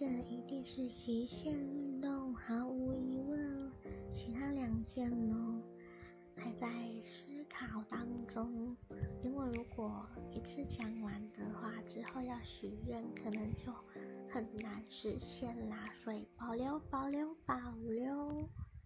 个一定是极限运动，毫无疑问。其他两件呢，还在思考当中。因为如果一次讲完的话，之后要许愿可能就很难实现啦，所以保留、保留、保留。